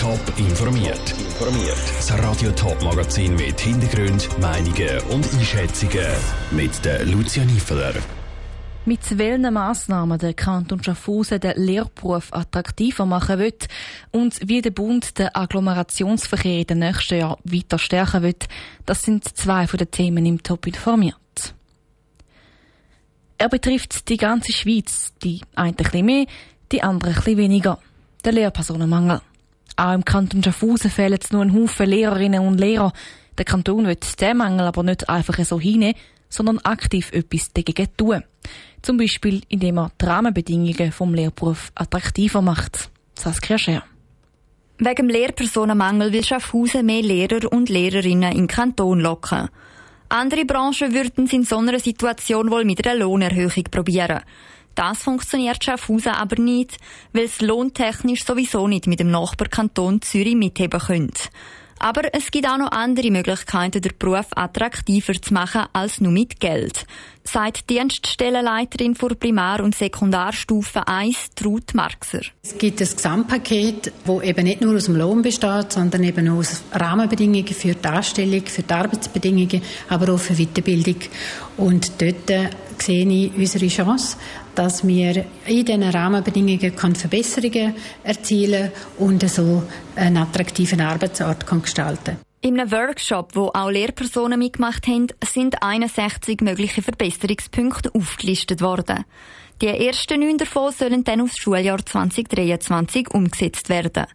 Top informiert. Informiert. Das Radio Top Magazin mit Hintergrund, Meinungen und Einschätzungen mit der Lucia Niefeler. Mit welchen Massnahmen der Kanton Schaffhausen den Lehrberuf attraktiver machen will und wie der Bund den Agglomerationsverkehr in den nächsten Jahren weiter stärken will, das sind zwei von den Themen im Top informiert. Er betrifft die ganze Schweiz, die einen ein bisschen mehr, die anderen ein bisschen weniger. Der Lehrpersonenmangel. Auch im Kanton Schaffhausen fehlen nur ein Haufen Lehrerinnen und Lehrer. Der Kanton wird diesen Mangel aber nicht einfach so hinnehmen, sondern aktiv etwas dagegen tun. Zum Beispiel, indem er die Rahmenbedingungen vom Lehrberuf attraktiver macht. Saskia Scher. Wegen dem Lehrpersonenmangel will Schaffhausen mehr Lehrer und Lehrerinnen im Kanton locken. Andere Branchen würden es in so einer Situation wohl mit einer Lohnerhöhung probieren. Das funktioniert Schaffhausen aber nicht, weil es lohntechnisch sowieso nicht mit dem Nachbarkanton Zürich mitheben könnte. Aber es gibt auch noch andere Möglichkeiten, den Beruf attraktiver zu machen als nur mit Geld. Sagt Dienststellenleiterin für Primar- und Sekundarstufe 1, Ruth Marxer. Es gibt ein Gesamtpaket, das eben nicht nur aus dem Lohn besteht, sondern eben auch aus Rahmenbedingungen für die Anstellung, für die Arbeitsbedingungen, aber auch für Weiterbildung. Und dort äh, sehe ich unsere Chance, dass wir in diesen Rahmenbedingungen Verbesserungen erzielen und so einen attraktiven Arbeitsort gestalten können. In einem Workshop, wo auch Lehrpersonen mitgemacht haben, sind 61 mögliche Verbesserungspunkte aufgelistet worden. Die ersten neun davon sollen dann aufs Schuljahr 2023 umgesetzt werden.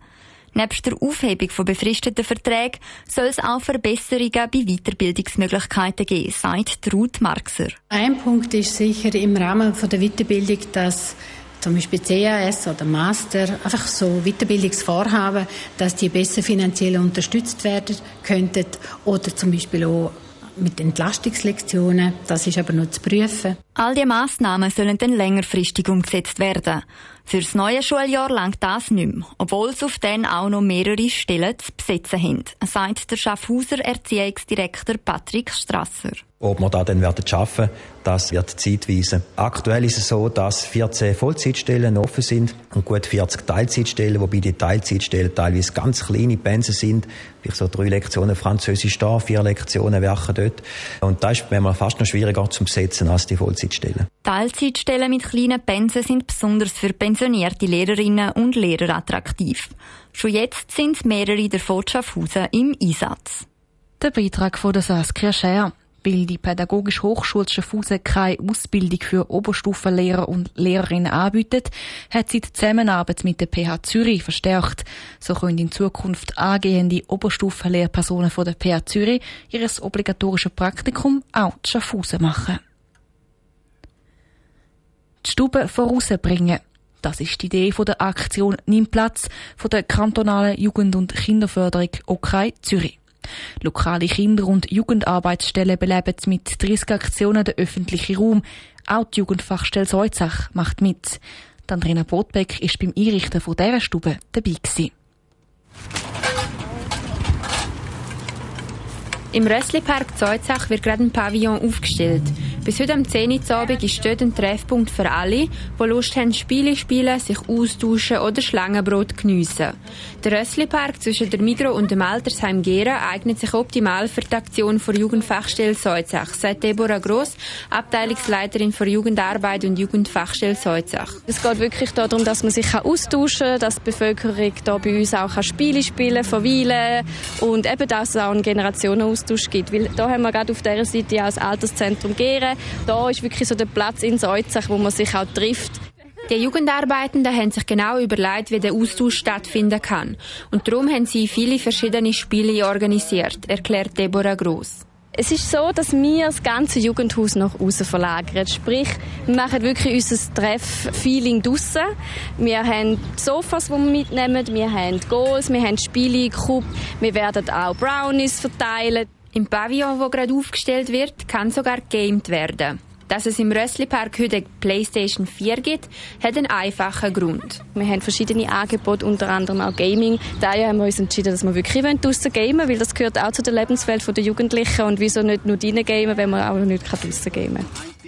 Nebst der Aufhebung von befristeten Verträgen soll es auch Verbesserungen bei Weiterbildungsmöglichkeiten geben, sagt Ruth Marxer. Ein Punkt ist sicher im Rahmen der Weiterbildung, dass zum Beispiel CAS oder Master, einfach so Weiterbildungsvorhaben, dass die besser finanziell unterstützt werden könnten oder zum Beispiel auch mit Entlastungslektionen. Das ist aber noch zu prüfen. All diese Massnahmen sollen dann längerfristig umgesetzt werden. Fürs neue Schuljahr langt das nicht mehr, obwohl es auf den auch noch mehrere Stellen zu besetzen haben, sagt der Schaffhauser Erziehungsdirektor Patrick Strasser. Ob wir da dann werden schaffen, das wird Zeit weisen. Aktuell ist es so, dass 14 Vollzeitstellen offen sind und gut 40 Teilzeitstellen, wobei die Teilzeitstellen teilweise ganz kleine Pensen sind. Vielleicht so drei Lektionen Französisch da, vier Lektionen werken dort. Und das ist manchmal fast noch schwieriger zu besetzen als die Vollzeitstellen. Teilzeitstellen mit kleinen Pensen sind besonders für pensionierte Lehrerinnen und Lehrer attraktiv. Schon jetzt sind mehrere der Schaffhausen im Einsatz. Der Beitrag von der Saskia Scher. Weil die Pädagogische Hochschule Schaffhausen keine Ausbildung für Oberstufenlehrer und Lehrerinnen anbietet, hat sie die Zusammenarbeit mit der PH Zürich verstärkt. So können in Zukunft angehende Oberstufenlehrpersonen von der PH Zürich ihres obligatorische Praktikum auch zu Schaffhausen machen. Die Stube vorausbringen. Das ist die Idee der Aktion Nimm Platz von der kantonalen Jugend- und Kinderförderung OKRI Zürich. Lokale Kinder- und Jugendarbeitsstellen beleben mit 30 Aktionen den öffentlichen Raum. Auch die Jugendfachstelle Seuzach macht mit. Andrina Botbeck ist beim Einrichten von dieser Stube dabei gewesen. Im Rössli-Park Zeuzach wird gerade ein Pavillon aufgestellt. Bis heute am 10 Uhr Abend ist dort ein Treffpunkt für alle, die Lust haben, Spiele spielen, sich austauschen oder Schlangenbrot geniessen. Der Rössli-Park zwischen der Migro und dem Altersheim Gera eignet sich optimal für die Aktion der Jugendfachstelle Seuzach, sagt Deborah Gross, Abteilungsleiterin für Jugendarbeit und Jugendfachstelle Seuzach. Es geht wirklich darum, dass man sich austauschen kann, dass die Bevölkerung da bei uns auch Spiele spielen, verweilen und eben, dass es auch einen Generationenaustausch gibt. Weil da haben wir gerade auf dieser Seite auch das Alterszentrum Gera, da ist wirklich so der Platz in Seuzach, wo man sich auch trifft. Die Jugendarbeitenden haben sich genau überlegt, wie der Austausch stattfinden kann. Und darum haben sie viele verschiedene Spiele organisiert, erklärt Deborah Gross. Es ist so, dass wir das ganze Jugendhaus nach außen verlagern. Sprich, wir machen wirklich unser Treff-Feeling draussen. Wir haben Sofas, die wir mitnehmen, wir haben Goals, wir haben Spiele, Cup, wir werden auch Brownies verteilen. Im Pavillon, wo gerade aufgestellt wird, kann sogar gamed werden. Dass es im Rössli-Park heute PlayStation 4 gibt, hat einen einfachen Grund. Wir haben verschiedene Angebote, unter anderem auch Gaming. Daher haben wir uns entschieden, dass wir wirklich draussen gamen weil das gehört auch zu der Lebenswelt der Jugendlichen. Und wieso nicht nur drinnen gamen, wenn man auch nicht draussen gamen kann.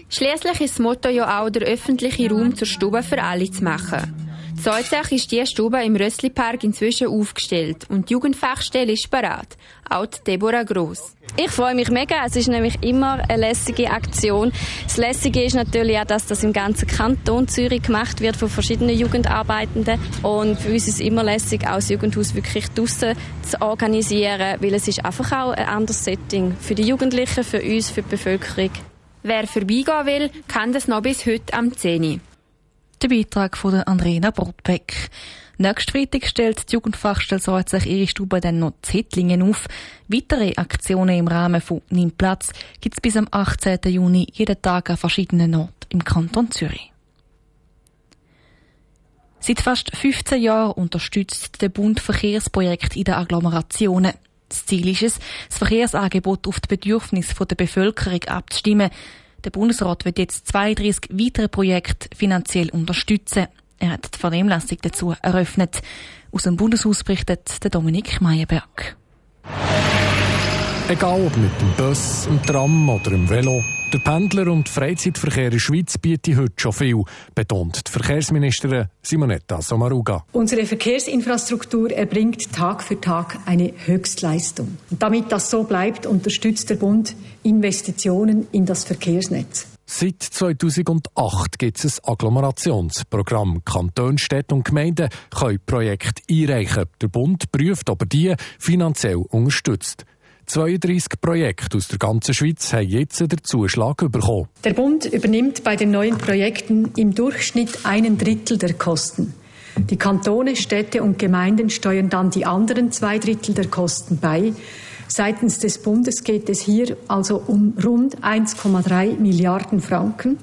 Schließlich ist das Motto ja auch, der öffentliche Raum zur Stube für alle zu machen. Zeuzach ist die Stube im Rössli-Park inzwischen aufgestellt und die Jugendfachstelle ist bereit. Auch Deborah Gross. Ich freue mich mega. Es ist nämlich immer eine lässige Aktion. Das Lässige ist natürlich auch, dass das im ganzen Kanton Zürich gemacht wird von verschiedenen Jugendarbeitenden. Und für uns ist es immer lässig, auch das Jugendhaus wirklich draussen zu organisieren, weil es ist einfach auch ein anderes Setting für die Jugendlichen, für uns, für die Bevölkerung. Wer vorbeigehen will, kann das noch bis heute am 10. Der Beitrag von Andrena Brotbeck. Nächsten Freitag stellt die Jugendfachstelle sich ihre Stube dann noch Zettlingen auf. Weitere Aktionen im Rahmen von Nimm Platz gibt es bis am 18. Juni jeden Tag an verschiedenen Orten im Kanton Zürich. Seit fast 15 Jahren unterstützt der Bund Verkehrsprojekte in den Agglomerationen. Das Ziel ist es, das Verkehrsangebot auf die Bedürfnisse der Bevölkerung abzustimmen. Der Bundesrat wird jetzt 32 weitere Projekte finanziell unterstützen. Er hat die Vernehmlassung dazu eröffnet. Aus dem Bundeshaus berichtet Dominik Meyerberg. Egal ob mit dem Bus, dem Tram oder dem Velo, der Pendler- und Freizeitverkehr in der Schweiz bietet heute schon viel, betont die Verkehrsministerin Simonetta Sommaruga. Unsere Verkehrsinfrastruktur erbringt Tag für Tag eine Höchstleistung. Und damit das so bleibt, unterstützt der Bund Investitionen in das Verkehrsnetz. Seit 2008 gibt es ein Agglomerationsprogramm. Kantone, Städte und Gemeinden können Projekte einreichen. Der Bund prüft, ob er die finanziell unterstützt. 32 Projekte aus der ganzen Schweiz haben jetzt den Zuschlag bekommen. Der Bund übernimmt bei den neuen Projekten im Durchschnitt einen Drittel der Kosten. Die Kantone, Städte und Gemeinden steuern dann die anderen zwei Drittel der Kosten bei. Seitens des Bundes geht es hier also um rund 1,3 Milliarden Franken.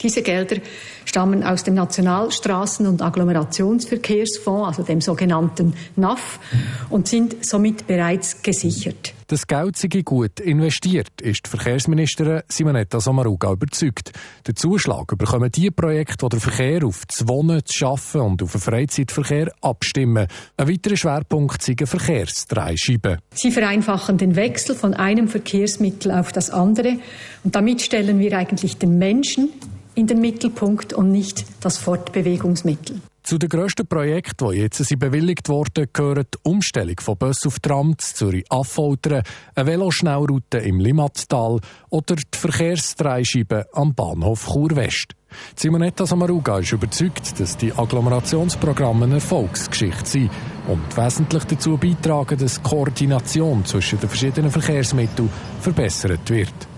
Diese Gelder stammen aus dem Nationalstraßen- und Agglomerationsverkehrsfonds, also dem sogenannten NAF, und sind somit bereits gesichert. Das Geld sei gut investiert, ist die Verkehrsministerin Simonetta Sommaruga überzeugt. Der Zuschlag bekommen die Projekte, die den Verkehr auf das Wohnen, das Schaffen und auf den Freizeitverkehr abstimmen. Ein weiterer Schwerpunkt sind Verkehrsdreischeiben. Sie vereinfachen den Wechsel von einem Verkehrsmittel auf das andere und damit stellen wir eigentlich den Menschen in den Mittelpunkt und nicht das Fortbewegungsmittel. Zu den grössten Projekten, die jetzt sind bewilligt wurden, gehören die Umstellung von Bus auf Tram zu Zürich-Affoltern, eine Veloschnellroute im Limmattal oder die Verkehrsdreischeibe am Bahnhof Chur-West. Simonetta Samaruga ist überzeugt, dass die Agglomerationsprogramme eine Erfolgsgeschichte sind und wesentlich dazu beitragen, dass die Koordination zwischen den verschiedenen Verkehrsmitteln verbessert wird.